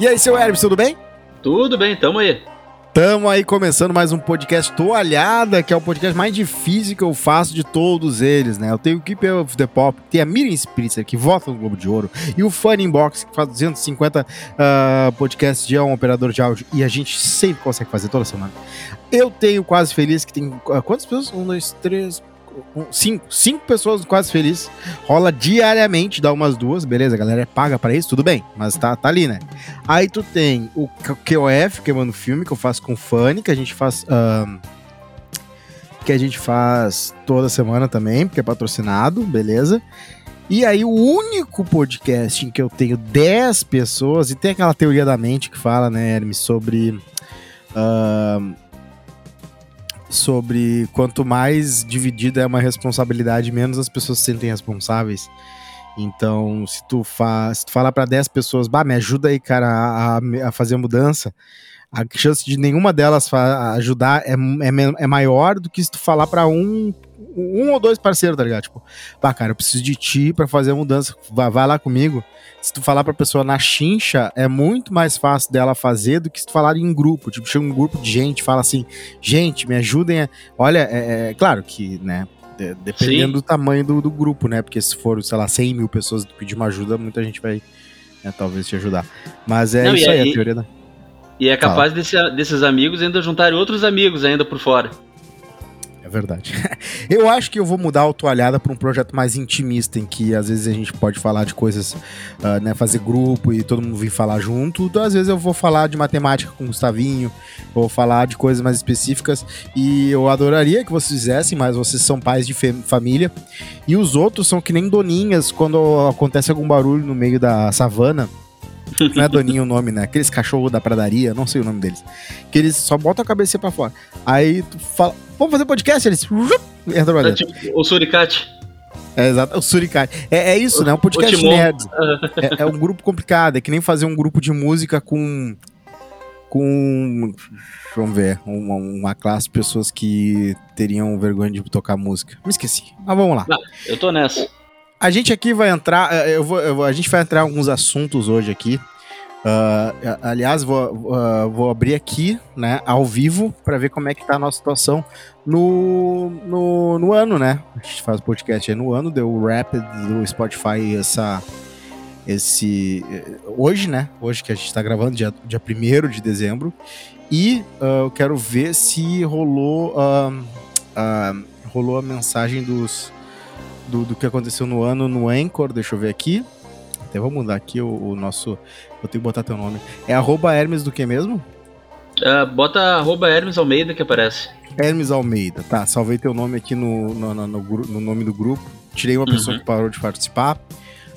E aí, seu Hermes, tudo bem? Tudo bem, tamo aí. Tamo aí começando mais um podcast Toalhada, que é o podcast mais difícil que eu faço de todos eles, né? Eu tenho o Keep of the Pop, tem a Miriam Spritzer, que vota no Globo de Ouro, e o Funny Inbox, que faz 250 uh, podcasts de um operador de áudio, e a gente sempre consegue fazer toda semana. Eu tenho Quase Feliz, que tem uh, quantas pessoas? Um, dois, três, cinco, cinco pessoas quase felizes. Rola diariamente, dá umas duas, beleza? A galera é paga para isso, tudo bem, mas tá, tá ali, né? Aí tu tem o QOF, que é o filme, que eu faço com Fanny, que a gente faz. Um, que a gente faz toda semana também, porque é patrocinado, beleza? E aí, o único podcast em que eu tenho 10 pessoas, e tem aquela teoria da mente que fala, né, Hermes, sobre. Uh, sobre quanto mais dividida é uma responsabilidade, menos as pessoas se sentem responsáveis. Então, se tu, fa se tu falar para 10 pessoas, bah, me ajuda aí, cara, a, a fazer mudança, a chance de nenhuma delas ajudar é, é, é, maior do que se tu falar para um, um ou dois parceiros, tá ligado? Tipo, bah, cara, eu preciso de ti para fazer a mudança, vai, vai lá comigo se tu falar pra pessoa na chincha, é muito mais fácil dela fazer do que se tu falar em grupo. Tipo, chega um grupo de gente, fala assim, gente, me ajudem a... Olha, é, é claro que, né, dependendo Sim. do tamanho do, do, grupo, né, porque se for, sei lá, 100 mil pessoas pedir uma ajuda, muita gente vai, né, talvez te ajudar. Mas é Não, isso aí, a teoria da... E é capaz desse, desses amigos ainda juntarem outros amigos ainda por fora verdade. eu acho que eu vou mudar o Toalhada para um projeto mais intimista, em que às vezes a gente pode falar de coisas, uh, né, fazer grupo e todo mundo vir falar junto. Então, às vezes eu vou falar de matemática com o Gustavinho, vou falar de coisas mais específicas e eu adoraria que vocês fizessem, mas vocês são pais de família e os outros são que nem doninhas quando acontece algum barulho no meio da savana não é Doninho o nome, né? Aqueles cachorros da pradaria, não sei o nome deles. Que eles só botam a cabeça pra fora. Aí tu fala, vamos fazer podcast? Eles entra pra dentro. É tipo o suricate. É, exato, o suricate. É, é isso, o, né? Um podcast nerd. É, é, um grupo complicado, é que nem fazer um grupo de música com. Com. Vamos ver, uma, uma classe de pessoas que teriam vergonha de tocar música. Me esqueci. Mas vamos lá. Não, eu tô nessa. A gente aqui vai entrar, eh, eu vou, eu vou, a gente vai entrar em alguns assuntos hoje aqui. Uh, aliás, vou, uh, vou abrir aqui, né, ao vivo, para ver como é que tá a nossa situação no, no, no ano, né? A gente faz podcast aí no ano, deu o rap do Spotify essa, esse. Hoje, né? Hoje que a gente tá gravando, dia, dia 1 de dezembro. E uh, eu quero ver se rolou, rolou a mensagem dos do, do que aconteceu no ano no Anchor, deixa eu ver aqui. Até vou mudar aqui o, o nosso. Vou ter que botar teu nome. É arroba Hermes do que mesmo? Uh, bota arroba Hermes Almeida que aparece. Hermes Almeida, tá. Salvei teu nome aqui no, no, no, no, no nome do grupo. Tirei uma uhum. pessoa que parou de participar.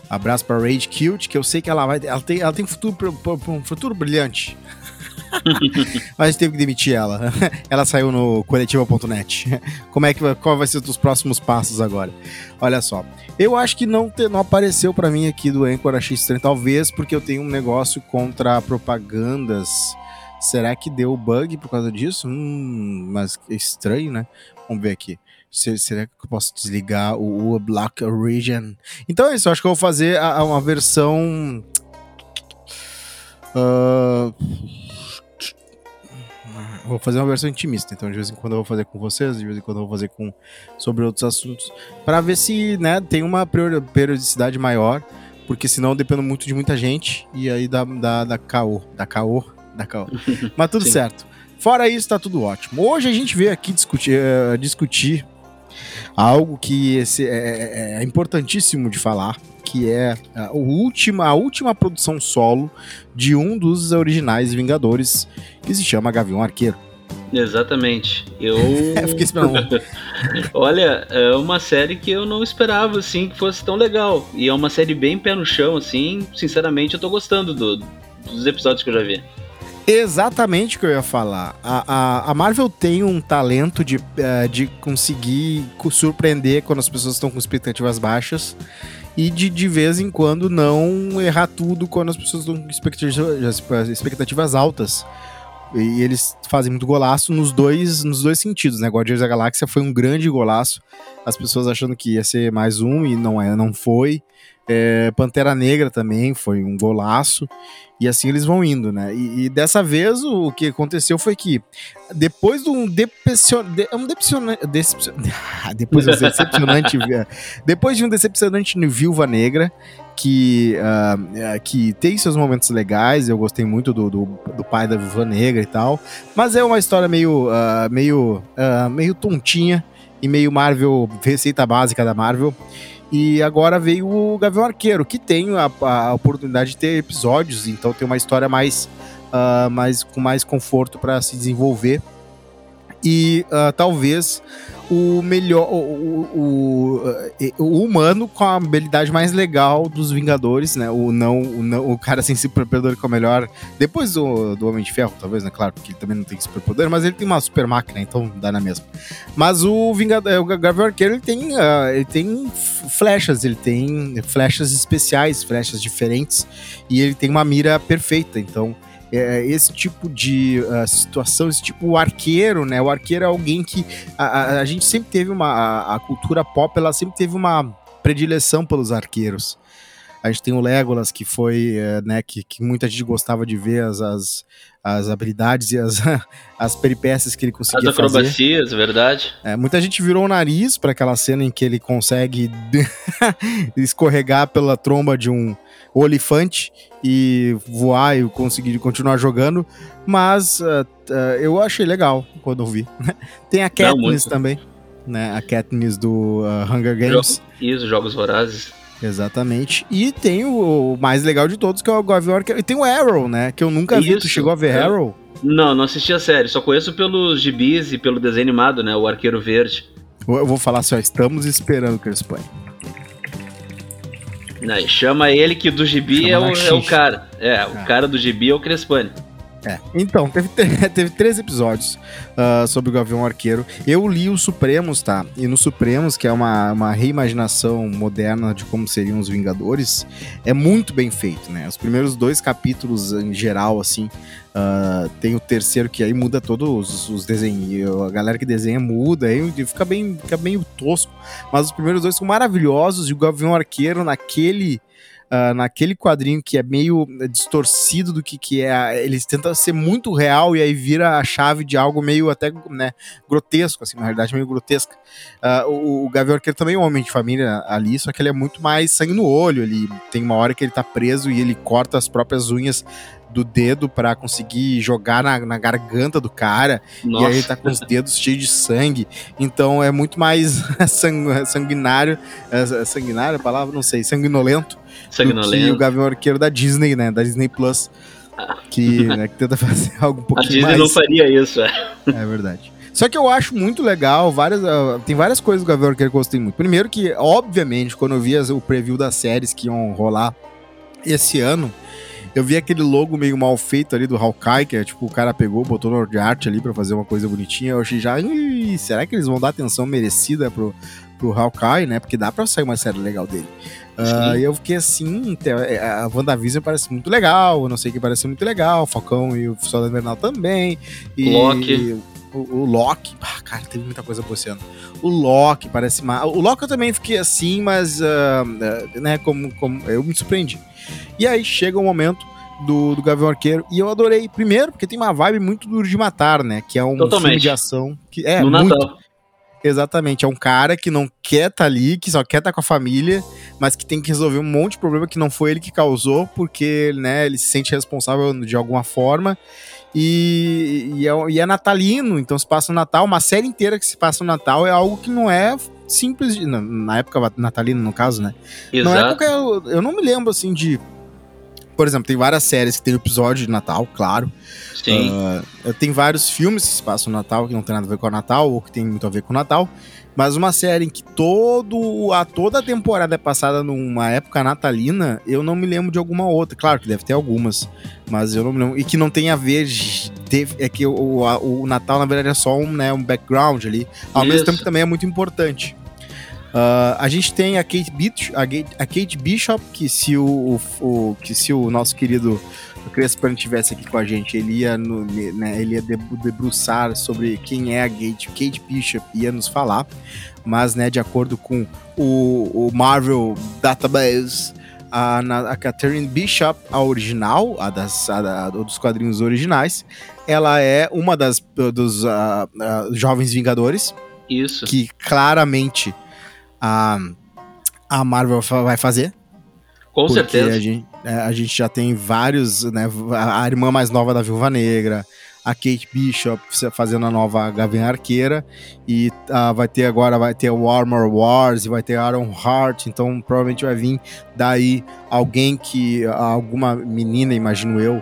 Abraço pra Rage Cute, que eu sei que ela vai. Ela tem, ela tem futuro, um futuro brilhante. Mas a gente teve que demitir ela. Ela saiu no coletiva.net. Como é que qual vai ser os próximos passos agora? Olha só. Eu acho que não, te, não apareceu para mim aqui do Anchor, achei estranho. Talvez porque eu tenho um negócio contra propagandas. Será que deu bug por causa disso? Hum, mas é estranho, né? Vamos ver aqui. Será que eu posso desligar o, Block Origin? Então é isso, acho que eu vou fazer a, a uma versão. Uh, vou fazer uma versão intimista, então de vez em quando eu vou fazer com vocês, de vez em quando eu vou fazer com sobre outros assuntos, para ver se, né, tem uma periodicidade maior, porque senão eu dependo muito de muita gente e aí dá da da caô, da caô, da caô. Mas tudo certo. Fora isso, tá tudo ótimo. Hoje a gente veio aqui discutir, uh, discutir algo que esse é, é, é importantíssimo de falar, que é a última, a última produção solo de um dos originais Vingadores, que se chama Gavião Arqueiro. Exatamente. Eu. Fiquei esperando. Olha, é uma série que eu não esperava assim que fosse tão legal. E é uma série bem pé no chão, assim. Sinceramente, eu tô gostando do, dos episódios que eu já vi. Exatamente o que eu ia falar. A, a, a Marvel tem um talento de, uh, de conseguir surpreender quando as pessoas estão com expectativas baixas e de, de vez em quando não errar tudo quando as pessoas estão com expectativas, expectativas altas. E eles fazem muito golaço nos dois, nos dois sentidos, né? Guardiões da Galáxia foi um grande golaço. As pessoas achando que ia ser mais um e não é, não foi. É, Pantera Negra também foi um golaço. E assim eles vão indo, né? E, e dessa vez o, o, que aconteceu foi que depois de um decepcionante. De, um decepcionante. depois de um decepcionante. depois de um decepcionante Viúva Negra, que, uh, que tem seus momentos legais, eu gostei muito do, do, do, pai da Viúva Negra e tal. Mas é uma história meio, uh, meio, uh, meio tontinha e meio Marvel, receita básica da Marvel. E agora veio o Gavião Arqueiro, que tem a, a oportunidade de ter episódios, então tem uma história mais, uh, mais com mais conforto para se desenvolver. E uh, talvez o melhor, o, o, o, o, humano com a habilidade mais legal dos Vingadores, né? O não, o, não, o cara sem superpoder que é o melhor. Depois do, do Homem de Ferro, talvez, né? Claro, porque ele também não tem superpoder, mas ele tem uma super máquina, então dá na mesma. Mas o Vingador, o Gavião Arqueiro, ele tem, uh, ele tem flechas, ele tem flechas especiais, flechas diferentes, e ele tem uma mira perfeita, então é, esse tipo de uh, situação, esse tipo o arqueiro, né? O arqueiro é alguém que a, a, a gente sempre teve uma a, a, cultura pop, ela sempre teve uma predileção pelos arqueiros. A gente tem o Legolas, que foi, é, né, que, que muita gente gostava de ver as, as, as habilidades e as, as peripécias que ele conseguia fazer. As acrobacias, verdade. É, muita gente virou o nariz para aquela cena em que ele consegue escorregar pela tromba de um olifante e voar e conseguir continuar jogando, mas uh, uh, eu achei legal quando eu vi. Tem a Katniss também, né? A Katniss do uh, Hunger Games. Isso, Jogos Vorazes. Exatamente. E tem o, o, mais legal de todos, que é o Gavião E tem o Arrow, né? Que eu nunca Isso. vi. Tu chegou a ver é. Arrow? Não, não assisti a série. Só conheço pelos gibis e pelo desenho animado, né? O Arqueiro Verde. Eu vou falar assim, ó. Estamos esperando que eles põem. Não, chama ele que do gibi é o, é o, cara. É, é, o cara do gibi é o Crespani. É. Então, teve, teve três episódios uh, sobre o Gavião Arqueiro. Eu li o Supremos, tá? E no Supremos, que é uma, uma reimaginação moderna de como seriam os Vingadores, é muito bem feito, né? Os primeiros dois capítulos, em geral, assim, uh, tem o terceiro que aí muda todos os, os desenhos. A galera que desenha muda, aí fica bem, fica meio tosco. Mas os primeiros dois são maravilhosos e o Gavião Arqueiro naquele uh, naquele quadrinho que é meio distorcido do que, que é. Eles tentam ser muito real e aí vira a chave de algo meio até né, grotesco, assim, na realidade, meio grotesca. Uh, o, o Gavião Arqueiro também é um homem de família ali, só que ele é muito mais sangue no olho. Ele tem uma hora que ele tá preso e ele corta as próprias unhas do dedo para conseguir jogar na, na, garganta do cara. Nossa. E aí ele tá com os dedos cheios de sangue. Então é muito mais sanguinário. É, sanguinário a palavra? Não sei. Sanguinolento. Sanguinolento. Que o Gavião Arqueiro da Disney, né? Da Disney Plus. Que, né, que tenta fazer algo um pouquinho mais... A Disney mais... não faria isso, é. É verdade. Só que eu acho muito legal, várias, uh, tem várias coisas do Gavião Arqueiro que eu gostei muito. Primeiro que, obviamente, quando eu vi as, o preview das séries que iam rolar esse ano, eu vi aquele logo meio mal feito ali do Hawkeye, que é tipo, o cara pegou, botou no de arte ali para fazer uma coisa bonitinha. Eu achei já, será que eles vão dar atenção merecida pro, pro Hawkeye, né? Porque dá pra sair uma série legal dele. Uh, e eu fiquei assim, é, a WandaVision parece muito legal, eu não sei que parece muito legal, o Falcão e o Soldado Invernal também. E Loki. O, o Loki, ah, cara, teve muita coisa boa esse ano. O Loki parece mal. O Loki eu também fiquei assim, mas, uh, uh, né, como, como eu me surpreendi. E aí chega o momento do, do Gavião Arqueiro. E eu adorei. Primeiro, porque tem uma vibe muito duro de matar, né? Que é um Totalmente. filme de ação. Que é no muito, Natal. Exatamente. É um cara que não quer estar tá ali, que só quer estar tá com a família, mas que tem que resolver um monte de problema que não foi ele que causou, porque né, ele se sente responsável de alguma forma. E, e, é, e é natalino, então se passa o Natal, uma série inteira que se passa no Natal é algo que não é simples, de, na, na época natalina, no caso, né? Exato. Não é qualquer. Eu não me lembro assim de por exemplo, tem várias séries que tem episódio de Natal, claro. Sim. Uh, tem vários filmes que se passam no Natal, que não tem nada a ver com o Natal, ou que tem muito a ver com o Natal. Mas uma série em que todo, a, toda a temporada é passada numa época natalina, eu não me lembro de alguma outra. Claro que deve ter algumas, mas eu não me lembro. E que não tem a ver. É que o, o Natal, na verdade, é só um, né, um background ali. Ao Isso. mesmo tempo também é muito importante. Uh, a gente tem a Kate, Beach, a, a Kate Bishop, que se o, o, o, que se o nosso querido Crespan estivesse aqui com a gente, ele ia, no, né, ele ia debruçar sobre quem é a Kate, Kate Bishop, ia nos falar. Mas, né, de acordo com o, o Marvel Database, a, a Catherine Bishop, a original, a, das, a, a dos quadrinhos originais, ela é uma das dos uh, uh, jovens Vingadores. Isso. Que claramente a, a Marvel vai fazer. Com certeza. A gente, é, a gente já tem vários, né? A irmã mais nova da Viúva Negra, a Kate Bishop fazendo a nova Gavião Arqueira e uh, vai ter agora vai ter o Armor Wars e vai ter Iron Heart, então provavelmente vai vir daí alguém que alguma menina, imagino eu,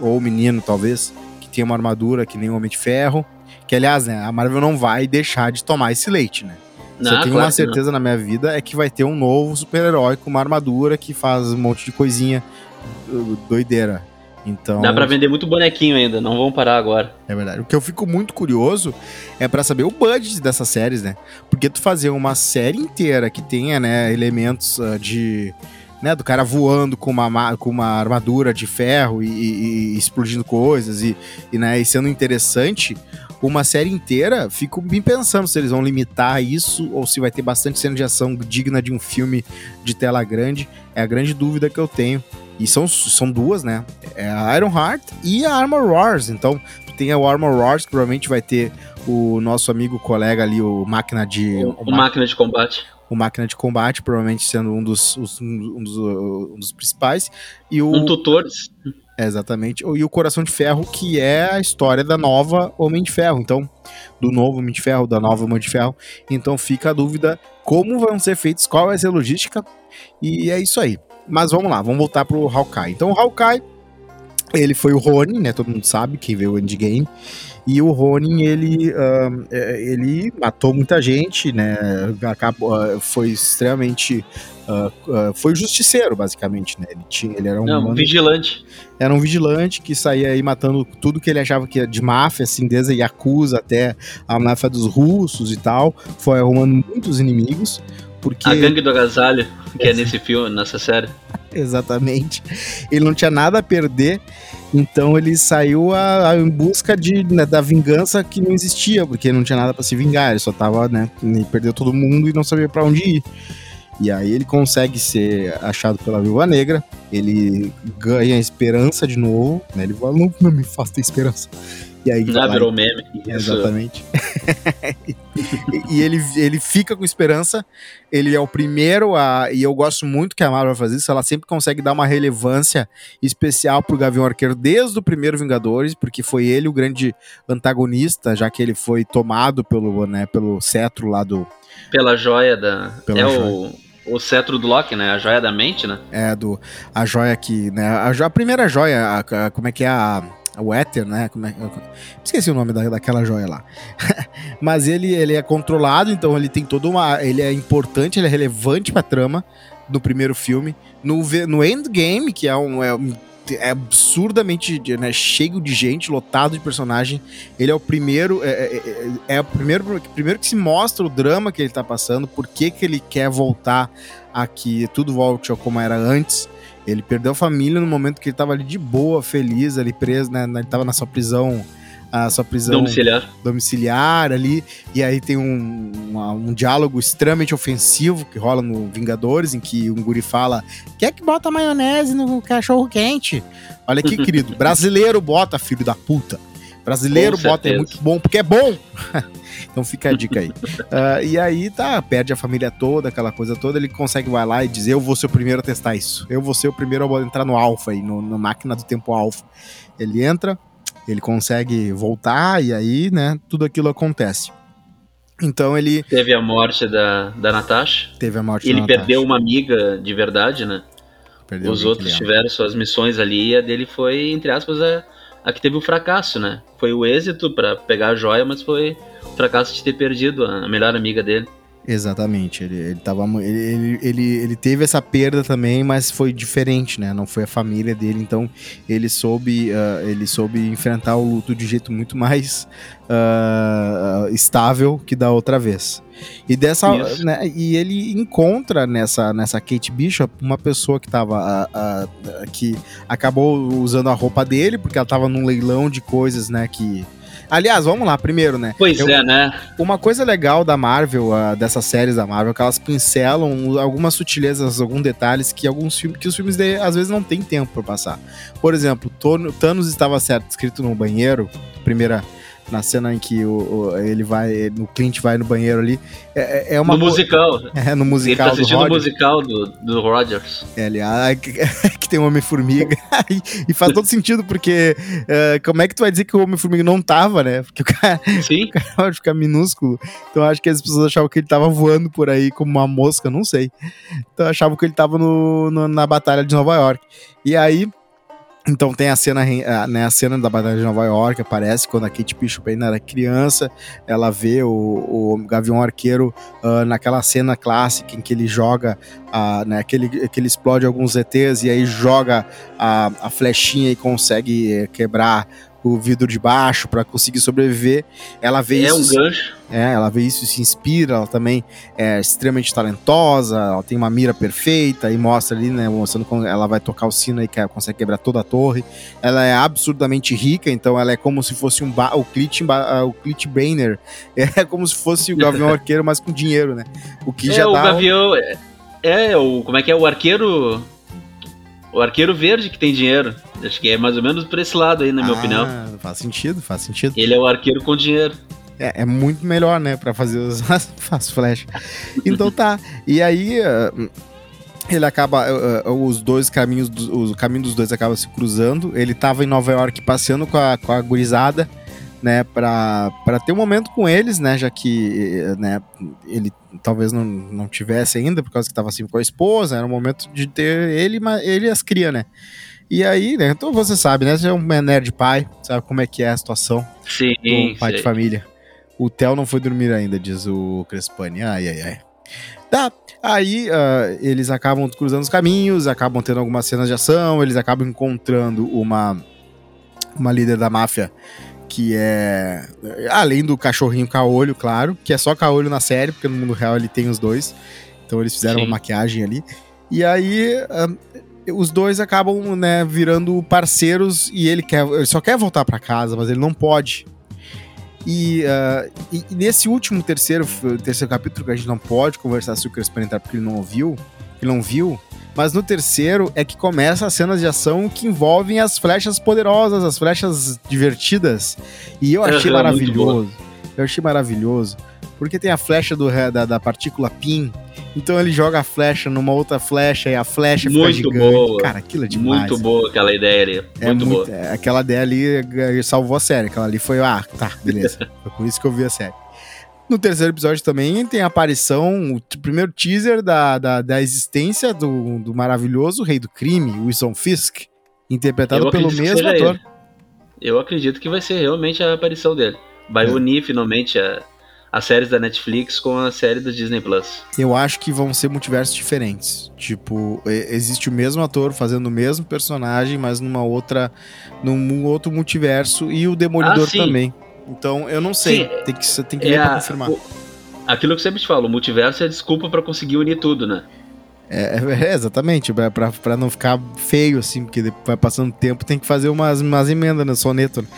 ou menino talvez, que tem uma armadura que nem o Homem de Ferro, que aliás, né, a Marvel não vai deixar de tomar esse leite, né? Não, Se eu tenho claro uma certeza na minha vida é que vai ter um novo super-herói com uma armadura que faz um monte de coisinha uh, doideira. Então, Dá pra vender muito bonequinho ainda, não vão parar agora. É verdade. O que eu fico muito curioso é para saber o budget dessas séries, né? Porque tu fazer uma série inteira que tenha, né, elementos uh, de. Né, do cara voando com uma, com uma armadura de ferro e, e, e explodindo coisas e, e, né, e sendo interessante, uma série inteira, fico bem pensando se eles vão limitar isso ou se vai ter bastante cena de ação digna de um filme de tela grande. É a grande dúvida que eu tenho. E são, são duas, né? É a Iron Heart e a Armor Wars. Então, tem a Armor Wars, que provavelmente vai ter o nosso amigo colega ali, o Máquina de. O, o Máquina de Combate. O Máquina de Combate, provavelmente sendo um dos, os, um dos, um dos principais. E o, um tutor. Exatamente. E o Coração de Ferro, que é a história da nova Homem de Ferro. Então, do novo Homem de Ferro, da nova Homem de Ferro. Então fica a dúvida como vão ser feitos, qual vai ser a logística. E é isso aí. Mas vamos lá, vamos voltar pro Hawkeye. Então o Hawkeye, ele foi o Ronin, né? Todo mundo sabe quem veio o Endgame. E o Ronin, ele, uh, ele matou muita gente, né? Acabou, uh, foi extremamente. Uh, foi justiceiro, basicamente, né? Ele, tinha, ele era um. Não, vigilante. Era um vigilante que saía aí matando tudo que ele achava que era de máfia, assim, desde a Yakuza até a máfia dos russos e tal. Foi arrumando muitos inimigos. Porque... A gangue do agasalho, que é nesse filme, nessa série. Exatamente. Ele não tinha nada a perder, então ele saiu a, a, em busca de, né, da vingança que não existia, porque não tinha nada para se vingar, ele só tava, né, ele perdeu todo mundo e não sabia para onde ir. E aí ele consegue ser achado pela Viúva Negra, ele ganha esperança de novo, né, ele fala, não, não me faça ter esperança. E aí Já virou meme. Exatamente. e ele, ele fica com esperança. Ele é o primeiro a. E eu gosto muito que a Marvel faz isso. Ela sempre consegue dar uma relevância especial pro Gavião Arqueiro desde o primeiro Vingadores, porque foi ele o grande antagonista, já que ele foi tomado pelo, né, pelo cetro lá do. Pela joia da. Pela é joia. o o cetro do Loki, né? A joia da mente, né? É, do, a joia que, né? A, a primeira joia, a, a, como é que é a o éter, né? Como é, esqueci o nome da, daquela joia lá. Mas ele, ele é controlado, então ele tem toda uma. Ele é importante, ele é relevante pra trama no primeiro filme. No, no Endgame, que é um. É, é absurdamente né, cheio de gente, lotado de personagem. Ele é o primeiro. É, é, é, é o primeiro, primeiro que se mostra o drama que ele tá passando, por que, que ele quer voltar a que tudo volte a como era antes. Ele perdeu a família no momento que ele tava ali de boa, feliz, ali preso, né? Ele tava na sua prisão. A sua prisão domiciliar. domiciliar ali. E aí tem um, um, um diálogo extremamente ofensivo que rola no Vingadores, em que um guri fala: Quer que bota maionese no cachorro quente? Olha aqui, querido. Brasileiro bota, filho da puta. Brasileiro bota é muito bom, porque é bom. então fica a dica aí. Uh, e aí tá, perde a família toda, aquela coisa toda. Ele consegue vai lá e dizer: Eu vou ser o primeiro a testar isso. Eu vou ser o primeiro a entrar no Alpha aí, no, na máquina do tempo Alpha. Ele entra, ele consegue voltar, e aí, né, tudo aquilo acontece. Então ele. Teve a morte da, da Natasha. Teve a morte Ele da perdeu uma amiga de verdade, né? Perdeu Os outros tiveram suas missões ali e a dele foi, entre aspas, a a que teve o fracasso, né? Foi o êxito para pegar a joia, mas foi o fracasso de ter perdido a melhor amiga dele. Exatamente, ele, ele, tava, ele, ele, ele, teve essa perda também, mas foi diferente, né? Não foi a família dele, então ele soube, uh, ele soube enfrentar o luto de jeito muito mais uh, estável que da outra vez. E dessa, né, e ele encontra nessa, nessa Kate Bishop uma pessoa que tava, uh, que acabou usando a roupa dele porque ela tava num leilão de coisas, né? Que Aliás, vamos lá, primeiro, né? Pois eu, é, né? Uma coisa legal da Marvel, uh, dessas séries da Marvel, é que elas pincelam algumas sutilezas, alguns detalhes que alguns filmes, que os filmes de, às vezes não tem tempo para passar. Por exemplo, Thanos estava certo, escrito no banheiro, primeira na cena em que o, o, ele vai, o Clint vai no banheiro ali. É, é uma no musical. É, no musical. Ele tá assistindo o musical do, do Rogers. É, ali, ah, que, tem o Homem-Formiga. e, faz todo sentido, porque uh, como é que tu vai dizer que o Homem-Formiga não tava, né? Porque o cara, Sim. O cara pode ficar minúsculo. Então acho que as pessoas achavam que ele tava voando por aí como uma mosca, não sei. Então achavam que ele tava no, no na Batalha de Nova York. E aí então tem a cena, né, a cena da Batalha de Nova York, aparece quando a Kate Bishop ainda era criança, ela vê o, o Gavião Arqueiro uh, naquela cena clássica em que ele joga, uh, né, que, ele, que ele explode alguns ETs e aí joga a, a flechinha e consegue quebrar o vidro de baixo para conseguir sobreviver. Ela vê é isso. É um gancho. É, ela vê isso e se inspira. Ela também é extremamente talentosa. Ela tem uma mira perfeita e mostra ali, né? Mostrando como ela vai tocar o sino e que consegue quebrar toda a torre. Ela é absurdamente rica, então ela é como se fosse um ba o Clit, o Clit Brainer. É como se fosse o Gavião Arqueiro, mas com dinheiro, né? O que é, já o dá. Gavião. É, é, o. Como é que é? O arqueiro. O arqueiro verde que tem dinheiro. Acho que é mais ou menos por esse lado aí, na minha ah, opinião. Faz sentido, faz sentido. Ele é o arqueiro com dinheiro. É, é muito melhor, né, para fazer os faz flash. Então tá. E aí uh, ele acaba uh, uh, os dois caminhos, o caminho dos dois acaba se cruzando. Ele tava em Nova York passeando com a, com a gurizada, né, para ter um momento com eles, né, já que, né, ele talvez não, não tivesse ainda por causa que tava assim com a esposa, era um momento de ter ele, ele e as crias, né? E aí, né, então você sabe, né? Você é um nerd pai, sabe como é que é a situação sim, do pai de família. O Theo não foi dormir ainda, diz o Crespani. Ai, ai, ai. Tá, aí uh, eles acabam cruzando os caminhos, acabam tendo algumas cenas de ação, eles acabam encontrando uma, uma líder da máfia que é. Além do cachorrinho caolho, claro, que é só caolho na série, porque no mundo real ele tem os dois. Então eles fizeram Sim. uma maquiagem ali. E aí. Uh, os dois acabam, né, virando parceiros e ele quer, ele só quer voltar para casa, mas ele não pode. E, uh, e, nesse último terceiro, terceiro capítulo, que a gente não pode conversar se o Crespo entrar porque ele não ouviu, ele não viu, mas no terceiro é que começa as cenas de ação que envolvem as flechas poderosas, as flechas divertidas. E eu achei maravilhoso. Eu achei maravilhoso. Porque tem a flecha do, da, da partícula PIN, então ele joga a flecha numa outra flecha e a flecha muito fica gigante. Boa. Cara, aquilo é demais. Muito boa aquela ideia ali. É muito, muito boa. É, aquela ideia ali eh, salvou a série. Aquela ali foi, ah, tá, beleza. foi por isso que eu vi a série. No terceiro episódio também tem a aparição, o primeiro teaser da, da, da existência do, do maravilhoso rei do crime, Wilson Fisk, interpretado pelo mesmo ator. Ele. Eu acredito que vai ser realmente a aparição dele. Vai é. unir finalmente a, as séries da Netflix com a série do Disney Plus. Eu acho que vão ser multiversos diferentes. Tipo, existe o mesmo ator fazendo o mesmo personagem, mas numa outra. num outro multiverso e o Demolidor ah, também. Então, eu não sei. Sim, tem que, tem que é ver pra confirmar. O, aquilo que eu sempre te falo, o multiverso é a desculpa para conseguir unir tudo, né? É, é, é exatamente, pra, pra, pra, não ficar feio, assim, porque vai passando tempo, tem que fazer umas, umas emendas no soneto. Né?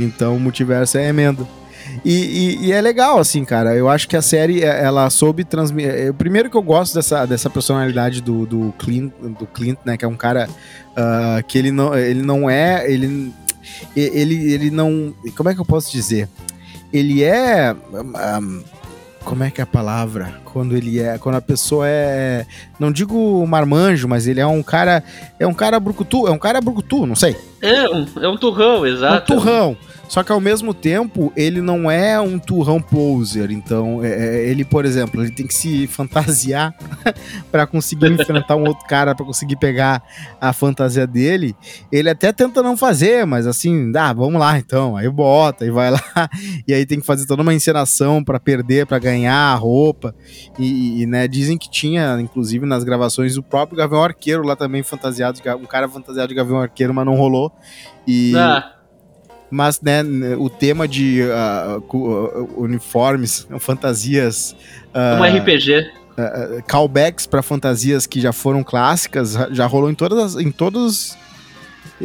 Então, o multiverso é emenda. E, e, e, é legal, assim, cara. Eu acho que a série, é, ela soube transmitir. É, o primeiro que eu gosto dessa, dessa personalidade do, do, Clint, do Clint, né? Que é um cara uh, que ele não, ele não é. Ele, ele, ele não. Como é que eu posso dizer? Ele é. Um, como é que é a palavra? Quando ele é. Quando a pessoa é. Não digo marmanjo, mas ele é um cara. É um cara brucutu. É um cara brucutu, não sei. É, um, é um turrão, exato. Um turrão. Só que ao mesmo tempo, ele não é um turrão poser. Então, é, é ele, por exemplo, ele tem que se fantasiar para conseguir enfrentar um outro cara, para conseguir pegar a fantasia dele. Ele até tenta não fazer, mas assim, dá, ah, vamos lá então. Aí bota e vai lá. E aí tem que fazer toda uma encenação para perder, para ganhar a roupa. E, e, né, dizem que tinha, inclusive nas gravações, o próprio Gavião Arqueiro lá também fantasiado, um cara fantasiado de Gavião Arqueiro, mas não rolou. E. Ah mas né, o tema de uh, uniformes, fantasias. Uh, um RPG. Uh, callbacks para fantasias que já foram clássicas, já rolou em todas em todos.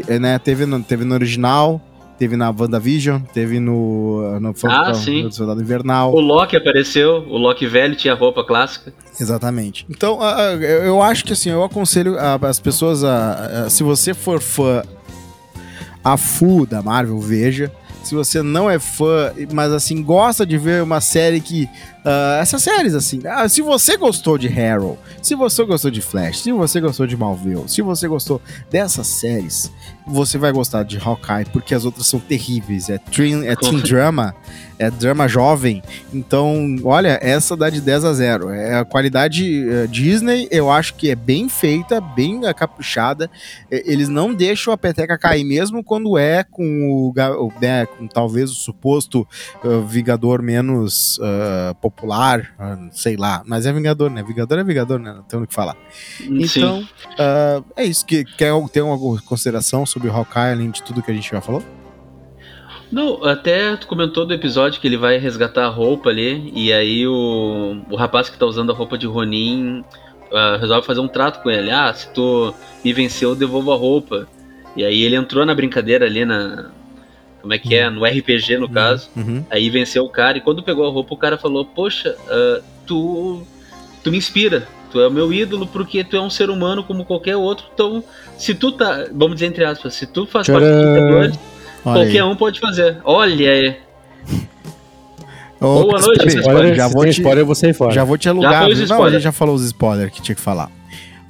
Né, teve, no, teve no original, teve na WandaVision, teve no, no, ah, sim. no Soldado Invernal. O Loki apareceu, o Loki velho tinha roupa clássica. Exatamente. Então, uh, eu acho que assim, eu aconselho as pessoas a, a, se você for fã a full da Marvel, veja. Se você não é fã, mas assim, gosta de ver uma série que. Uh, essas séries, assim. Uh, se você gostou de Harrow, se você gostou de Flash, se você gostou de Malville, se você gostou dessas séries, você vai gostar de Hawkeye, porque as outras são terríveis. É teen, é teen drama, é drama jovem. Então, olha, essa dá de 10 a 0. É a qualidade uh, Disney, eu acho que é bem feita, bem caprichada. Eles não deixam a peteca cair, mesmo quando é com o, né, com talvez o suposto uh, Vingador menos uh, popular, sei lá. Mas é Vingador, né? Vingador é Vingador, né? Não tem o que falar. Então, é isso. Que, quer ter alguma consideração sobre Hawkeye, além de tudo que a gente já falou? Não, até tu comentou do episódio que ele vai resgatar a roupa ali, e aí o, o rapaz que tá usando a roupa de Ronin uh, resolve fazer um trato com ele. Ah, se tu me venceu, eu devolvo a roupa. E aí ele entrou na brincadeira ali na. Como é que é? uhum. é? No RPG, no uhum. caso. Uhum. Aí venceu o cara, e quando pegou a roupa, o cara falou: Poxa, uh, tu, tu me inspira. Tu é o meu ídolo porque tu é um ser humano como qualquer outro. Então, se tu tá, vamos dizer entre aspas, se tu faz Tcharam. parte Vingadores, qualquer aí. um pode fazer. Olha aí. Oh, Boa noite, spoiler, já vou te, spoiler, você fora. Já vou te alugar. Já não, a gente já falou os spoilers que tinha que falar.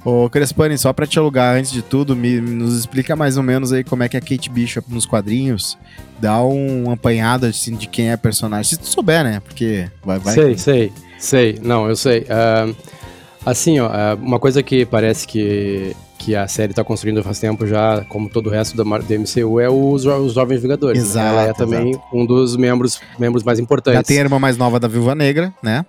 Ô, Crespani, só pra te alugar, antes de tudo, me, nos explica mais ou menos aí como é que a Kate Bishop nos quadrinhos dá um apanhado assim, de quem é a personagem. Se tu souber, né? Porque vai. vai sei, sei, sei. Não, eu sei. Uh, Assim, ó, é, uma coisa que parece que, que a série tá construindo faz tempo já, como todo o resto da, do MCU, é os, os Jovens Vingadores. Exato, né? Ela é também exato. um dos membros, membros mais importantes. Já tem a irmã mais nova da Viúva Negra, né?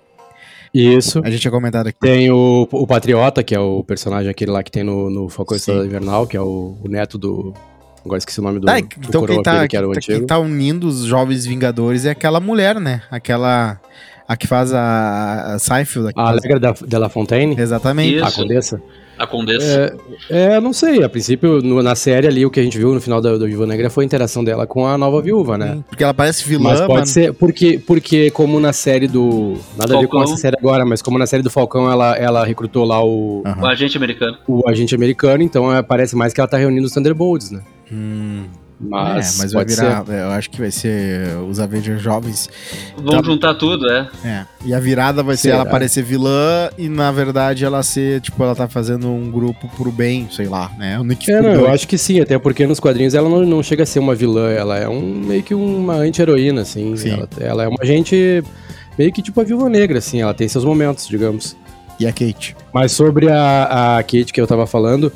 Isso. A gente tinha comentado aqui. Tem o, o Patriota, que é o personagem aquele lá que tem no, no Falcão Estrela Invernal, que é o, o, neto do... Agora esqueci o nome do, ah, então do quem tá, que antigo. Quem tá unindo os Jovens Vingadores é aquela mulher, né? Aquela a que faz a, a Seinfeld. A Alegra da, de La Fontaine? Exatamente. Isso. A Condessa. A Condessa. É, é, não sei. A princípio, no, na série ali, o que a gente viu no final da, da Viúva Negra foi a interação dela com a nova viúva, né? Porque ela parece vilã, Mas pode ser, porque, porque como na série do... Nada Falcão. a ver com essa série agora, mas como na série do Falcão ela, ela recrutou lá o... Uhum. O agente americano. O agente americano, então é, parece mais que ela tá reunindo os Thunderbolts, né? Hum... Mas, é, mas vai virar. Ser. Eu acho que vai ser os Avengers jovens. Vão tá, juntar tudo, é. É. E a virada vai Será? ser ela parecer vilã e, na verdade, ela ser, tipo, ela tá fazendo um grupo pro bem, sei lá, né? O Nick é, não, eu acho que sim, até porque nos quadrinhos ela não, não chega a ser uma vilã, ela é um meio que uma anti-heroína, assim. Sim. Ela, ela é uma gente meio que tipo a viúva negra, assim, ela tem seus momentos, digamos. E a Kate? Mas sobre a, a Kate que eu tava falando.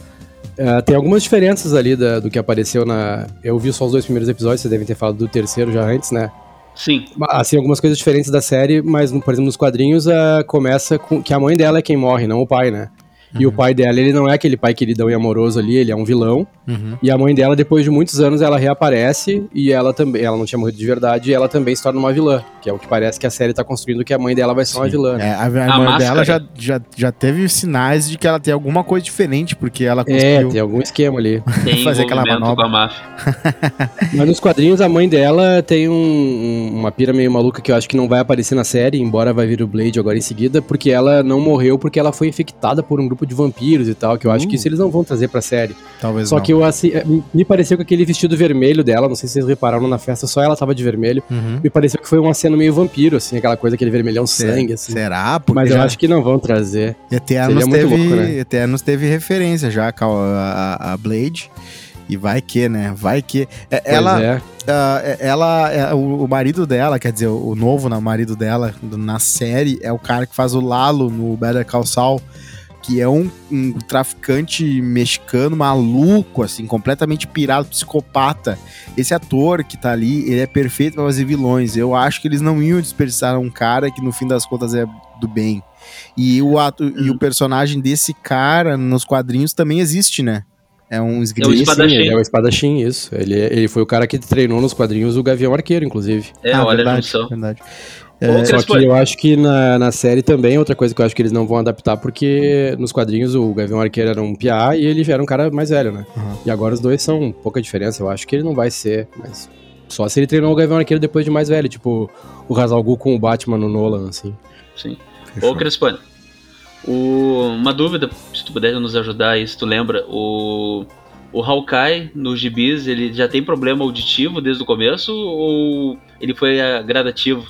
Uh, tem algumas diferenças ali da, do que apareceu na. Eu vi só os dois primeiros episódios, vocês devem ter falado do terceiro já antes, né? Sim. Assim, algumas coisas diferentes da série, mas, por exemplo, nos quadrinhos uh, começa com que a mãe dela é quem morre, não o pai, né? Uhum. E o pai dela, ele não é aquele pai queridão e amoroso ali, ele é um vilão. Uhum. E a mãe dela, depois de muitos anos, ela reaparece e ela também, ela não tinha morrido de verdade, e ela também se torna uma vilã, que é o que parece que a série tá construindo que a mãe dela vai ser Sim. uma vilã. Né? É, a, a, a mãe dela já, já, já teve sinais de que ela tem alguma coisa diferente, porque ela é, conseguiu... É, tem algum esquema ali. Tem fazer aquela manobra. com a máfia. Mas nos quadrinhos, a mãe dela tem um, uma pira meio maluca que eu acho que não vai aparecer na série, embora vai vir o Blade agora em seguida, porque ela não morreu porque ela foi infectada por um grupo de vampiros e tal que eu acho que isso eles não vão trazer pra série. Talvez Só não. que eu, assim, é, me pareceu que aquele vestido vermelho dela, não sei se vocês repararam na festa, só ela tava de vermelho. Uhum. Me pareceu que foi uma cena meio vampiro, assim, aquela coisa, aquele vermelhão sangue, assim. Será? Porque Mas já... eu acho que não vão trazer. Eternos teve, louco, né? Eternos teve referência já a, a, a Blade. E vai que, né? Vai que. É, ela, é. Uh, ela o, marido dela, quer dizer, o novo marido dela na série é o cara que faz o Lalo no Better Call Saul, que é um, um traficante mexicano maluco, assim, completamente pirado, psicopata. Esse ator que tá ali, ele é perfeito para fazer vilões. Eu acho que eles não iam desperdiçar um cara que no fim das contas é do bem. E o, ato, e o personagem desse cara nos quadrinhos também existe, né? É um esgrimista. É o espadachim. Sim, é o espadachim, isso. Ele, ele foi o cara que treinou nos quadrinhos o Gavião Arqueiro, inclusive. É, ah, olha verdade, a junção. Verdade. É, só que eu acho que na, na série também, outra coisa que eu acho que eles não vão adaptar, porque nos quadrinhos o Gavião Arqueiro era um piá e ele era um cara mais velho, né? Uhum. E agora os dois são pouca diferença. Eu acho que ele não vai ser, mas só se ele treinou o Gavião Arqueiro depois de mais velho, tipo o Hazal Gu com o Batman no Nolan, assim. Sim. Fechou. Ô, Crespano, o... uma dúvida, se tu puder nos ajudar aí, se tu lembra, o o Hawkeye nos gibis, ele já tem problema auditivo desde o começo ou ele foi gradativo?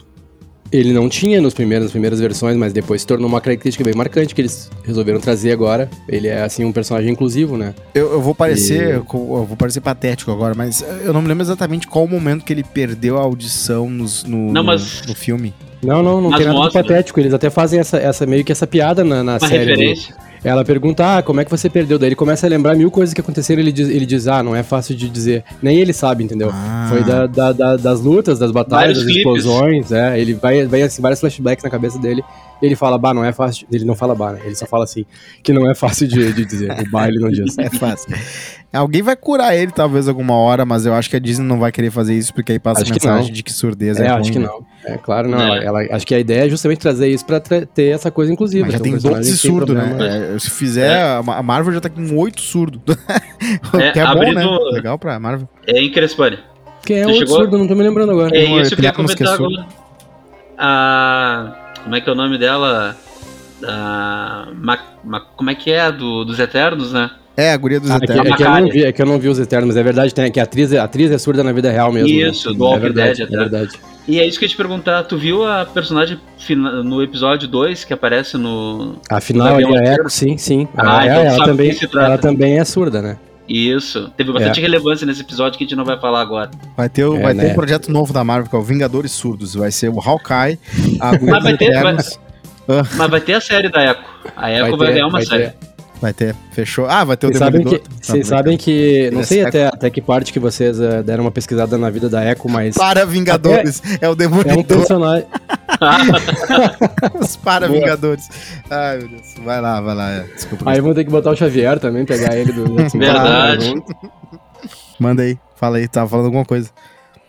Ele não tinha nos primeiros, nas primeiras versões, mas depois se tornou uma característica bem marcante que eles resolveram trazer agora. Ele é assim um personagem inclusivo, né? Eu, eu vou parecer, e... eu vou parecer patético agora, mas eu não me lembro exatamente qual o momento que ele perdeu a audição nos, no, não, mas... no, filme. Não, não, não mas tem nada mostra. de patético. Eles até fazem essa, essa meio que essa piada na, na uma série. Referência. Ela pergunta, ah, como é que você perdeu? Daí ele começa a lembrar mil coisas que aconteceram ele diz, ele diz ah, não é fácil de dizer. Nem ele sabe, entendeu? Ah. Foi da, da, da, das lutas, das batalhas, Vários das clipes. explosões, é. Ele vai, vai assim, vários flashbacks na cabeça dele. Ele fala, bah, não é fácil. Ele não fala bah, né? Ele só fala assim, que não é fácil de, de dizer. O bah ele não diz. é fácil. Alguém vai curar ele, talvez, alguma hora, mas eu acho que a Disney não vai querer fazer isso, porque aí passa acho a mensagem de que surdez é, é ruim, acho que né? não. É claro, não. É. Ela, acho que a ideia é justamente trazer isso pra ter essa coisa inclusiva. Mas já tem 12 surdos, né? É, se fizer, é. a Marvel já tá com 8 surdos. É, que é bom, né? Legal pra Marvel. É em Crespani. Quem é o surdo? Não tô me lembrando agora. É isso que eu ia comentar agora. A... Como é que é o nome dela? Ma... Ma... Como é que é? Do, dos Eternos, né? É, a guria dos ah, Eternos. É que, é, que eu não vi, é que eu não vi os Eternos, mas é verdade tem, que a atriz, a atriz é surda na vida real mesmo. Né? Isso, né? do é verdade, Dead, é verdade. E é isso que eu ia te perguntar, tu viu a personagem no episódio 2 que aparece no. A final no é Echo, sim, sim. Ah, ela, então ela, também, ela também é surda, né? Isso. Teve bastante é. relevância nesse episódio que a gente não vai falar agora. Vai ter, é, vai né? ter um projeto novo da Marvel, que é o Vingadores Surdos. Vai ser o Hawkeye, a Mas vai ter, vai, Mas vai ter a série da Echo. A Echo vai, vai ter, ganhar uma série. Ter. Vai ter, fechou. Ah, vai ter vocês o Demolidor. Sabem que, vocês sabem que. Não sei até, até que parte que vocês uh, deram uma pesquisada na vida da Echo, mas. Para Vingadores, é o Demolidor. É um personagem. Os para Vingadores. Ai, meu Deus. Vai lá, vai lá. É. Desculpa. Aí vamos ter que botar o Xavier também, pegar ele do. Verdade. Manda aí, fala aí, tava falando alguma coisa.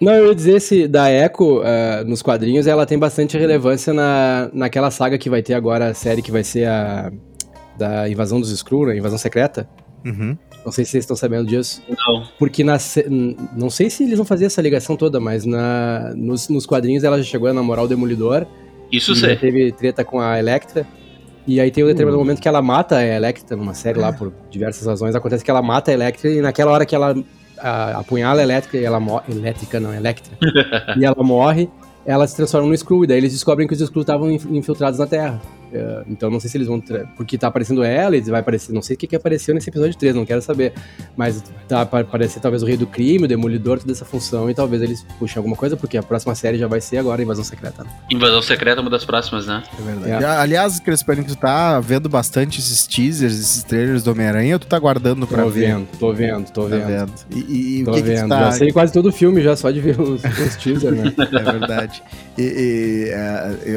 Não, eu ia dizer se da Echo uh, nos quadrinhos ela tem bastante relevância na, naquela saga que vai ter agora, a série que vai ser a da invasão dos Skrull, né? Invasão secreta. Uhum. Não sei se vocês estão sabendo disso. Não. Porque na. Não sei se eles vão fazer essa ligação toda, mas na, nos, nos quadrinhos ela já chegou a namorar o Demolidor. Isso sei. Teve treta com a Electra. E aí tem um determinado uhum. momento que ela mata a Electra, numa série lá, por diversas razões. Acontece que ela mata a Electra e naquela hora que ela a, apunhala a Electra e ela morre. Elétrica, não, Electra. e ela morre, ela se transforma no Skrull. E daí eles descobrem que os Skrull estavam infiltrados na Terra. É, então não sei se eles vão. Porque tá aparecendo ela, e vai aparecer. Não sei o que, que apareceu nesse episódio 3, não quero saber. Mas tá para aparecer talvez o Rei do Crime, o Demolidor, toda essa função, e talvez eles puxem alguma coisa, porque a próxima série já vai ser agora Invasão Secreta. Invasão Secreta é uma das próximas, né? É verdade. É. Aliás, Crespani, tu tá vendo bastante esses teasers, esses trailers do Homem-Aranha, ou tu tá guardando pra tô ver? Vendo, tô vendo, tô tá vendo, vendo. E, e tô o que vendo. Que tá... Já sei quase todo o filme já, só de ver os, os teasers, né? é verdade. E, e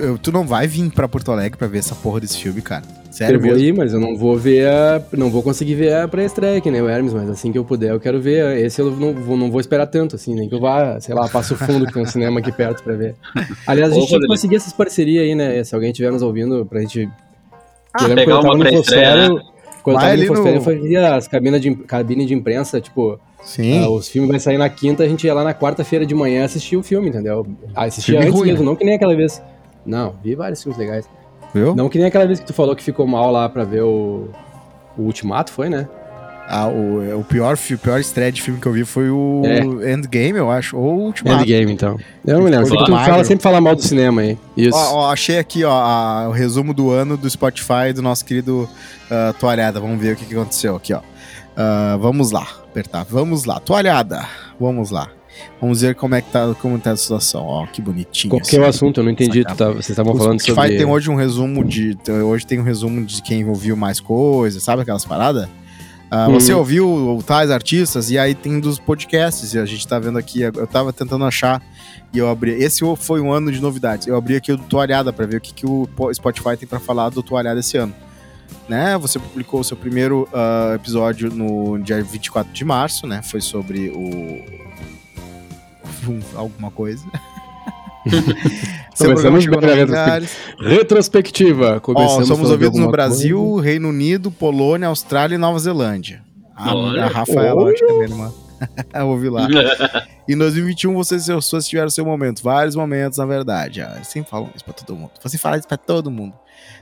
uh, tu não vai vir pra Porto Alegre pra ver essa porra desse filme, cara. Sério eu vou ir, mas eu não vou ver a, Não vou conseguir ver a pré-estreia, que nem o Hermes, mas assim que eu puder, eu quero ver. Esse eu não vou, não vou esperar tanto, assim, nem que eu vá, sei lá, passo fundo que tem um cinema aqui perto pra ver. Aliás, a gente tinha que conseguir essas parcerias aí, né? Se alguém estiver nos ouvindo, pra gente. Ah, pegar uma pré-estreia. Né? Quando eu tava no Fosfera, no... eu fazia as cabines de, cabine de imprensa, tipo. Sim. Uh, os filmes vão sair na quinta, a gente ia lá na quarta-feira de manhã assistir o filme, entendeu? Assistia antes ruim, mesmo, né? não que nem aquela vez. Não, vi vários filmes legais. Viu? Não que nem aquela vez que tu falou que ficou mal lá pra ver o, o Ultimato, foi, né? Ah, o, o, pior, o pior estreia de filme que eu vi foi o é. Endgame, eu acho. Ou o Ultimato. Endgame, então. Eu não me lembro. Tu fala, sempre fala mal do cinema aí. Isso. Ó, ó, achei aqui, ó, a, o resumo do ano do Spotify do nosso querido uh, Toalhada. Vamos ver o que, que aconteceu aqui, ó. Uh, vamos lá, apertar. Vamos lá. Toalhada. Vamos lá. Vamos ver como é que tá, como tá a situação. Ó, que bonitinho. Qual que é o assunto? Eu não entendi. Tá, vocês estavam falando sobre... tem hoje um resumo de... Hoje tem um resumo de quem ouviu mais coisas, sabe aquelas paradas? Uh, hum. Você ouviu tais artistas e aí tem dos podcasts. E a gente tá vendo aqui, eu tava tentando achar e eu abri. Esse foi um ano de novidades. Eu abri aqui o do Toalhada para ver o que, que o Spotify tem para falar do Toalhada esse ano. Né? Você publicou o seu primeiro uh, episódio no dia 24 de março, né? Foi sobre o. alguma coisa. Começamos bem retrospectiva. retrospectiva. Começamos oh, somos ouvidos no Brasil, coisa. Reino Unido, Polônia, Austrália e Nova Zelândia. A, a Rafaela acho também, mano. Ouvi lá. em 2021, vocês e seus fãs tiveram seu momento. Vários momentos, na verdade. Ah, sempre falam isso pra todo mundo. Você fala isso pra todo mundo.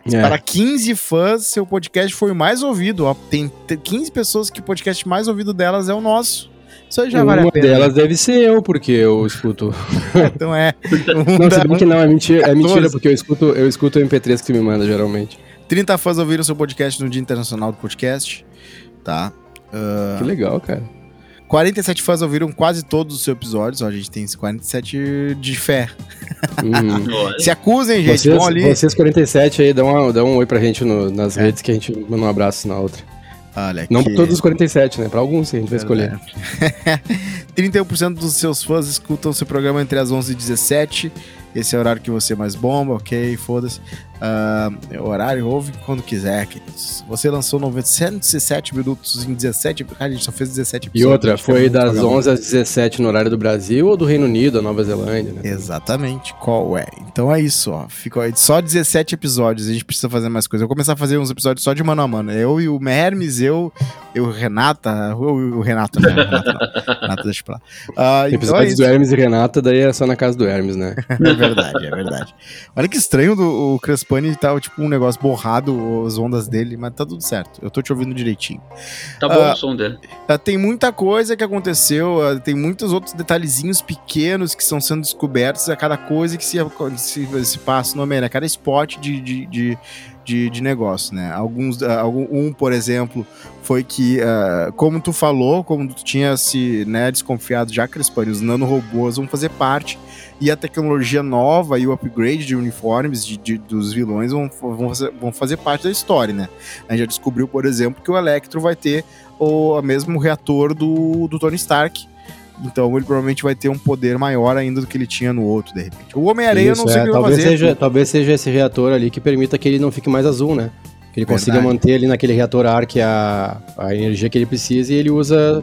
É. Para 15 fãs, seu podcast foi o mais ouvido. Ó, tem 15 pessoas que o podcast mais ouvido delas é o nosso. Isso já vale Uma a pena. delas deve ser eu, porque eu escuto. então é. não, se bem que não, é mentira, é mentira, porque eu escuto, eu escuto o MP3 que você me manda, geralmente. 30 fãs ouviram seu podcast no Dia Internacional do Podcast. Tá. Uh... Que legal, cara. 47 fãs ouviram quase todos os seus episódios. Ó, a gente tem 47 de fé. Hum. Se acusem, gente. Vocês, ali. vocês 47 aí, dão, uma, dão um oi pra gente no, nas é. redes que a gente manda um abraço na outra. Olha Não para todos os 47, né? Para alguns sim, a gente vai escolher. 31% dos seus fãs escutam seu programa entre as 11 e 17 esse é o horário que você mais bomba, ok, foda-se. Uh, horário ouve quando quiser, queridos. Você lançou 907 minutos em 17. Cara, a gente só fez 17 episódios. E outra, foi das 11 às 17 no horário do Brasil ou do Reino Unido, a Nova Zelândia, né? Exatamente, qual é? Então é isso, ó. Ficou só 17 episódios. A gente precisa fazer mais coisas. Eu vou começar a fazer uns episódios só de mano a mano. Eu e o Hermes, eu, eu Renata. Eu, o Renato, né? Não. Renata, deixa pra lá. Uh, Episódios então é do Hermes e Renata, daí é só na casa do Hermes, né? verdade, é verdade. Olha que estranho do, o Crespani tá tipo um negócio borrado, as ondas dele, mas tá tudo certo. Eu tô te ouvindo direitinho. Tá bom uh, o som dele. Uh, tem muita coisa que aconteceu, uh, tem muitos outros detalhezinhos pequenos que estão sendo descobertos a cada coisa que se, se, se passa no meio, a cada spot de, de, de de, de negócio, né? Alguns, algum, um, por exemplo, foi que, uh, como tu falou, como tu tinha se né, desconfiado já, Crespani, os nanorobôs vão fazer parte e a tecnologia nova e o upgrade de uniformes de, de, dos vilões vão, vão, fazer, vão fazer parte da história, né? A gente já descobriu, por exemplo, que o Electro vai ter o, mesmo reator do, do Tony Stark, então ele provavelmente vai ter um poder maior ainda do que ele tinha no outro, de repente. O Homem-Aranha não sei é, o que talvez vai fazer. Seja, talvez seja esse reator ali que permita que ele não fique mais azul, né? Que ele consiga manter ali naquele reator ARC a, a energia que ele precisa e ele usa.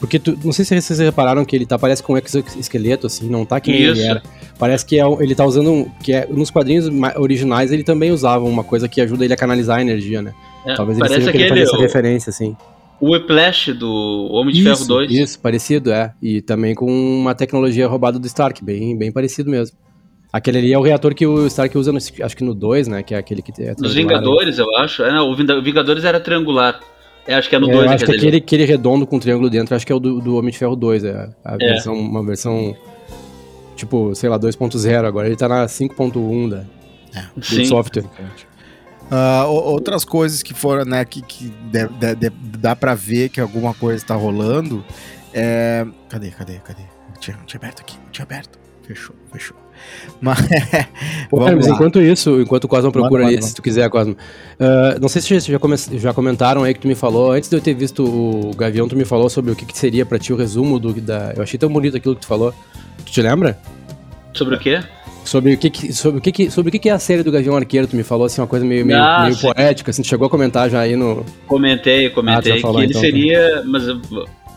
Porque tu, não sei se vocês repararam que ele tá, parece com um exoesqueleto, assim, não tá que nem ele era. Parece que é, ele tá usando. que é, Nos quadrinhos originais ele também usava uma coisa que ajuda ele a canalizar a energia, né? É, Talvez ele seja que ele faça essa referência, assim. O Whiplash do Homem de isso, Ferro 2. Isso, parecido, é. E também com uma tecnologia roubada do Stark, bem, bem parecido mesmo. Aquele ali é o reator que o Stark usa, no, acho que no 2, né? Que é aquele que é Nos Vingadores, eu acho. É, não, o Vingadores era triangular. É, acho que é no 2. É, acho que aquele, aquele redondo com triângulo dentro, acho que é o do, do Homem de Ferro 2. É, a é. Versão, uma versão, tipo, sei lá, 2.0 agora. Ele tá na 5.1 da, é. do Sim. software. Uh, outras coisas que foram, né, que, que de, de, de, dá pra ver que alguma coisa tá rolando. É... Cadê, cadê, cadê? Tinha, tinha aberto aqui, tinha aberto. Fechou, fechou. Mas, Pô, mas enquanto isso, enquanto o Cosmo procura ali, se tu quiser, Cosmo. Uh, não sei se já, já comentaram aí que tu me falou, antes de eu ter visto o Gavião, tu me falou sobre o que, que seria pra ti o resumo do da. Eu achei tão bonito aquilo que tu falou. Tu te lembra? Sobre o quê? Sobre o que, sobre o que, sobre o que é a série do Gavião Arqueiro, tu me falou assim, uma coisa meio, meio, ah, meio poética, assim, tu chegou a comentar já aí no. Comentei, comentei. Ah, que ele então, seria. Mas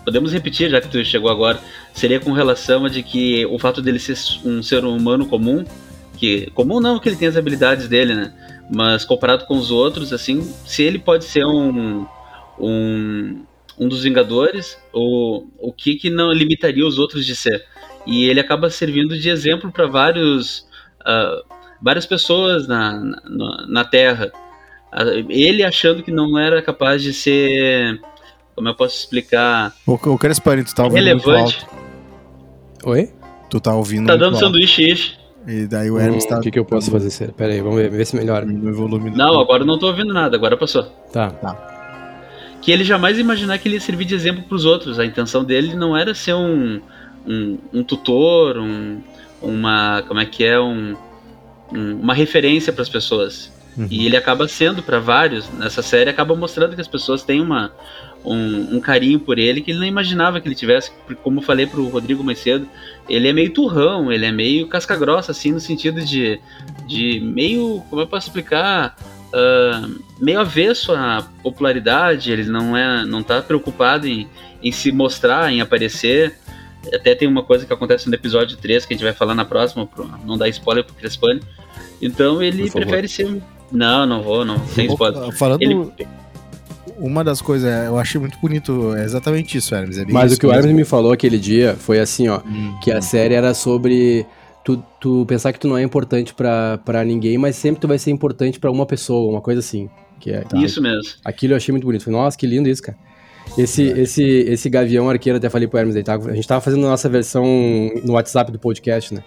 podemos repetir, já que tu chegou agora. Seria com relação a de que o fato dele ser um ser humano comum, que. Comum não, que ele tem as habilidades dele, né? Mas comparado com os outros, assim, se ele pode ser um. um um dos Vingadores, ou o que que não limitaria os outros de ser? e ele acaba servindo de exemplo para vários uh, várias pessoas na, na, na Terra. Uh, ele achando que não era capaz de ser, como eu posso explicar? O, o Crespani, tu tá ouvindo relevante. Oi? Tu tá ouvindo Tá dando sanduíche isso. E daí o Hermes hum, tá. O que, que eu posso fazer? Pera aí, vamos ver, ver se melhora. No volume não, agora não tô ouvindo nada, agora passou. Tá. Tá. que ele jamais imaginar que ele ia servir de exemplo para os outros. A intenção dele não era ser um, um, um tutor, um, uma. Como é que é? Um, um uma referência para as pessoas. Uhum. E ele acaba sendo para vários. Nessa série, acaba mostrando que as pessoas têm uma, um, um, carinho por ele que ele não imaginava que ele tivesse. Como eu falei pro Rodrigo mais cedo, ele é meio turrão, ele é meio casca-grossa, assim, no sentido de, de meio. Como eu posso explicar? uh, meio avesso à popularidade, ele não é, não tá preocupado em, em se mostrar, em aparecer. Até tem uma coisa que acontece no episódio 3 que a gente vai falar na próxima, pro, não dar spoiler pro Crespani. Então ele prefere ser. Não, não vou, não, sem spoiler. Falando. Ele... Uma das coisas, eu achei muito bonito, é exatamente isso, Hermes. É Mas isso o que o Hermes me falou aquele dia foi assim, ó, hum, que a série era sobre tu, tu pensar que tu não é importante para ninguém, mas sempre tu vai ser importante para uma pessoa, uma coisa assim. Que é, tá? Isso mesmo. Aquilo eu achei muito bonito. Falei, Nossa, que lindo isso, cara. Esse, é. esse, esse Gavião Arqueiro, até falei pro Hermes aí, tá? A gente tava fazendo a nossa versão no WhatsApp do podcast, né?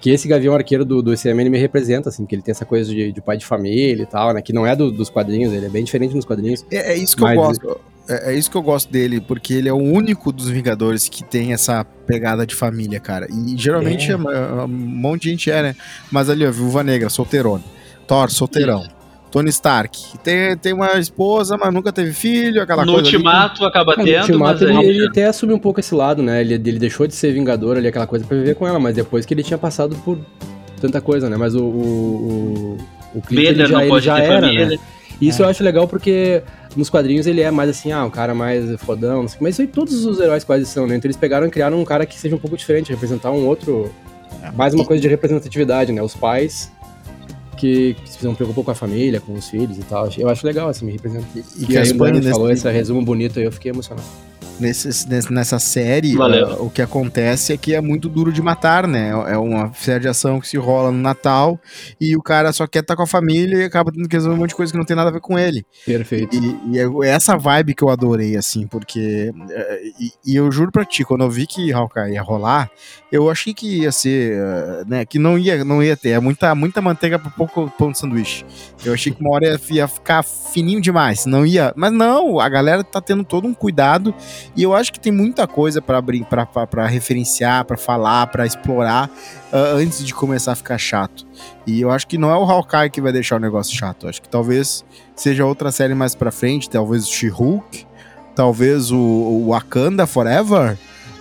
Que esse Gavião Arqueiro do, do ICM, ele me representa, assim, que ele tem essa coisa de, de pai de família e tal, né? Que não é do, dos quadrinhos, ele é bem diferente nos quadrinhos. É, é isso que eu gosto. É, é, isso que eu gosto dele, porque ele é o único dos Vingadores que tem essa pegada de família, cara. E geralmente é. um monte de gente é, né? Mas ali, ó, Viúva Negra, solteirona. Thor, solteirão. Tony Stark, tem, tem uma esposa, mas nunca teve filho, aquela no coisa. No Ultimato ali. acaba tendo, no Ultimato ele, ele, até assume um pouco esse lado, né? Ele, ele deixou de ser Vingador ali, aquela coisa pra viver com ela, mas depois que ele tinha passado por tanta coisa, né? Mas o. O, o, o Clint, ele já, ele já era, família. né? Isso é. eu acho legal porque nos quadrinhos ele é mais assim, ah, um cara mais fodão, mas isso aí todos os heróis quase são, né? Então eles pegaram e criaram um cara que seja um pouco diferente, representar um outro. É. Mais uma coisa de representatividade, né? Os pais que, se preocupam com a família, com os filhos e tal. Eu acho legal, assim, me representa. E, e que a Espanha falou esse resumo bonito aí, eu fiquei emocionado nesse, nessa série, uh, o que acontece é que é muito duro de matar, né? É uma série de ação que se rola no Natal e o cara só quer estar com a família e acaba tendo que resolver um monte de coisa que não tem nada a ver com ele. Perfeito. E, e é essa vibe que eu adorei, assim, porque. Uh, e, e, eu juro pra ti, quando eu vi que Hawkeye ia rolar, eu achei que ia ser, uh, né? Que não ia, não ia ter. É muita, muita manteiga pra pouco pão de sanduíche. Eu achei que uma hora ia, ia ficar fininho demais. Não ia. Mas não, a galera tá tendo todo um cuidado e eu acho que tem muita coisa para referenciar, para falar, para explorar uh, antes de começar a ficar chato. E eu acho que não é o Hawkeye que vai deixar o negócio chato. Eu acho que talvez seja outra série mais para frente, talvez o She-Hulk, talvez o, o Wakanda Forever.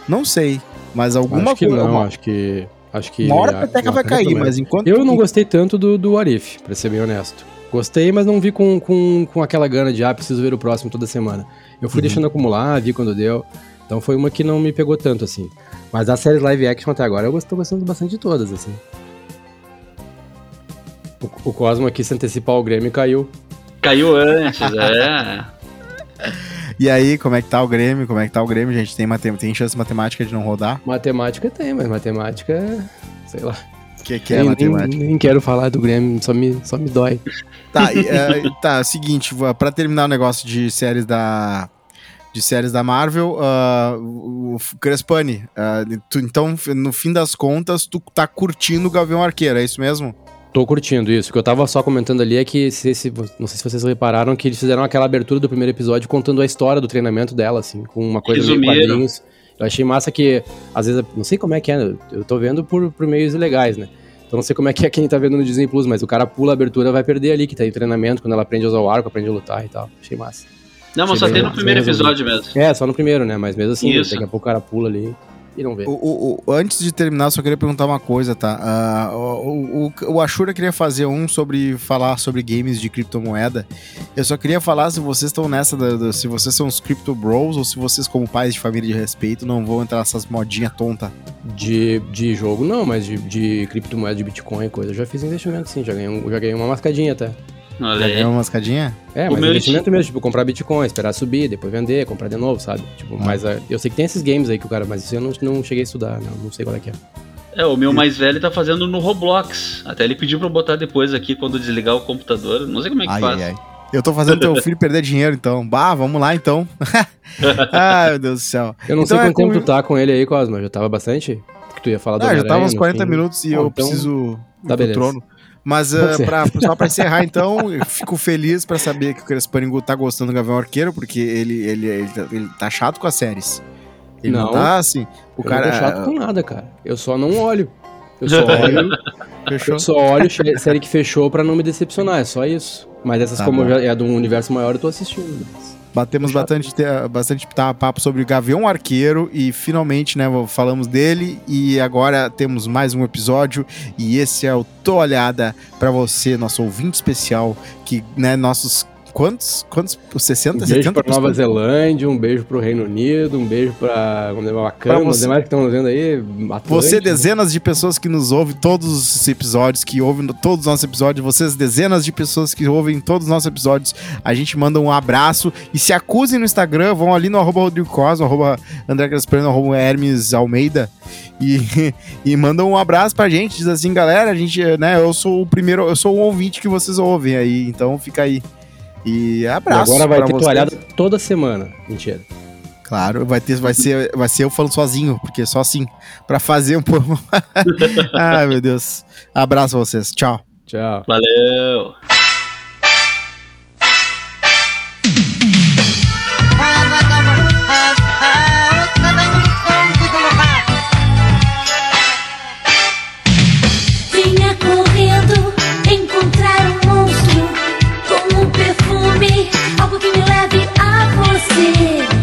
Não sei, mas alguma acho que coisa. Não, uma... acho que acho que uma hora a peteca vai cair, mas enquanto eu não gostei tanto do, do Arif, para ser bem honesto. Gostei, mas não vi com, com, com aquela gana de, ah, preciso ver o próximo toda semana. Eu fui uhum. deixando acumular, vi quando deu. Então foi uma que não me pegou tanto, assim. Mas as séries live action até agora eu estou gostando bastante de todas, assim. O, o Cosmo aqui se antecipar ao Grêmio caiu. Caiu antes, é. E aí, como é que tá o Grêmio? Como é que tá o Grêmio, gente? Tem, matem tem chance matemática de não rodar? Matemática tem, mas matemática, sei lá que, que é nem, matemática? Nem, nem, quero falar do Grêmio, só me, só me dói. Tá, é, tá, seguinte, para terminar o negócio de séries da de séries da Marvel, uh, o Crespani, uh, tu, então, no fim das contas, tu tá curtindo o Gavião Arqueiro, é isso mesmo? Tô curtindo isso. O que eu tava só comentando ali é que, se, se, não sei se vocês repararam, que eles fizeram aquela abertura do primeiro episódio contando a história do treinamento dela, assim, com uma coisa Resumiram. meio quadrinhos. Eu achei massa que, às vezes, não sei como é que é, eu tô vendo por, por meios ilegais, né? Então não sei como é que é quem tá vendo no Disney Plus, mas o cara pula a abertura vai perder ali, que tá em treinamento, quando ela aprende a usar o arco, aprende a lutar e tal. Achei massa. Não, mas só tem no primeiro episódio mesmo. É, só no primeiro, né? Mas mesmo assim, Isso. daqui a pouco o cara pula ali e não vê. O, o, o, antes de terminar, só queria perguntar uma coisa, tá? Uh, o, o, Ashura queria fazer um sobre falar sobre games de criptomoeda. Eu só queria falar se vocês estão nessa, da, da, se vocês são os crypto bros ou se vocês, como pais de família de respeito, não vão entrar nessas modinhas tonta. De, de jogo não, mas de, de criptomoeda, de Bitcoin e coisa. Eu já fiz investimento sim, já ganhei, já ganhei uma mascadinha até. Olha uma mascadinha? É, mas investimento mesmo, tipo, comprar Bitcoin, esperar subir, depois vender, comprar de novo, sabe? Tipo, ah. mas uh, eu sei que tem esses games aí que o cara, mas isso eu não, não cheguei a estudar, não, não sei qual é que é. É, o meu mais velho tá fazendo no Roblox. Até ele pediu pra eu botar depois aqui quando desligar o computador. Não sei como é que ai, faz. Ai, ai. Eu tô fazendo teu filho perder dinheiro, então. Bah, vamos lá então. Ai, meu Deus do céu. Eu não então sei é quanto é tempo com... tu tá com ele aí, Cosma. Já tava bastante? Que tu ia falar do Ah, já tava uns 40 fim. minutos e ah, eu então... preciso tá, do trono. Mas uh, pra, só pra encerrar, então, fico feliz pra saber que o Cresparingo tá gostando do Gavião Arqueiro, porque ele, ele, ele, tá, ele tá chato com as séries. Ele não, não tá assim. O eu cara. Não tô chato com nada, cara. Eu só não olho. Eu só olho. fechou. Eu só olho série que fechou pra não me decepcionar, é só isso. Mas essas, tá como já é de um universo maior, eu tô assistindo. Mas... Batemos bastante, bastante papo sobre Gavião Arqueiro e finalmente, né, falamos dele. E agora temos mais um episódio. E esse é o Tô Olhada para você, nosso ouvinte especial, que, né, nossos quantos? Quantos? 60, um beijo para Nova Zelândia, um beijo para o Reino Unido, um beijo para Wakanda, os demais que estão vendo aí. Atlântico. Você, dezenas de pessoas que nos ouvem todos os episódios, que ouvem todos os nossos episódios, vocês, dezenas de pessoas que ouvem todos os nossos episódios, a gente manda um abraço e se acusem no Instagram, vão ali no arroba Rodrigo Cosmo, arroba André Gasparino, arroba Hermes Almeida e, e mandam um abraço pra gente, diz assim, galera, a gente, né, eu sou o primeiro, eu sou o ouvinte que vocês ouvem aí, então fica aí. E abraço. E agora vai ter vocês. toalhada toda semana. Mentira. Claro, vai ter, vai ser, vai ser eu falando sozinho, porque só assim para fazer um pouco. Ai, meu Deus. Abraço a vocês. Tchau. Tchau. Valeu. Chuva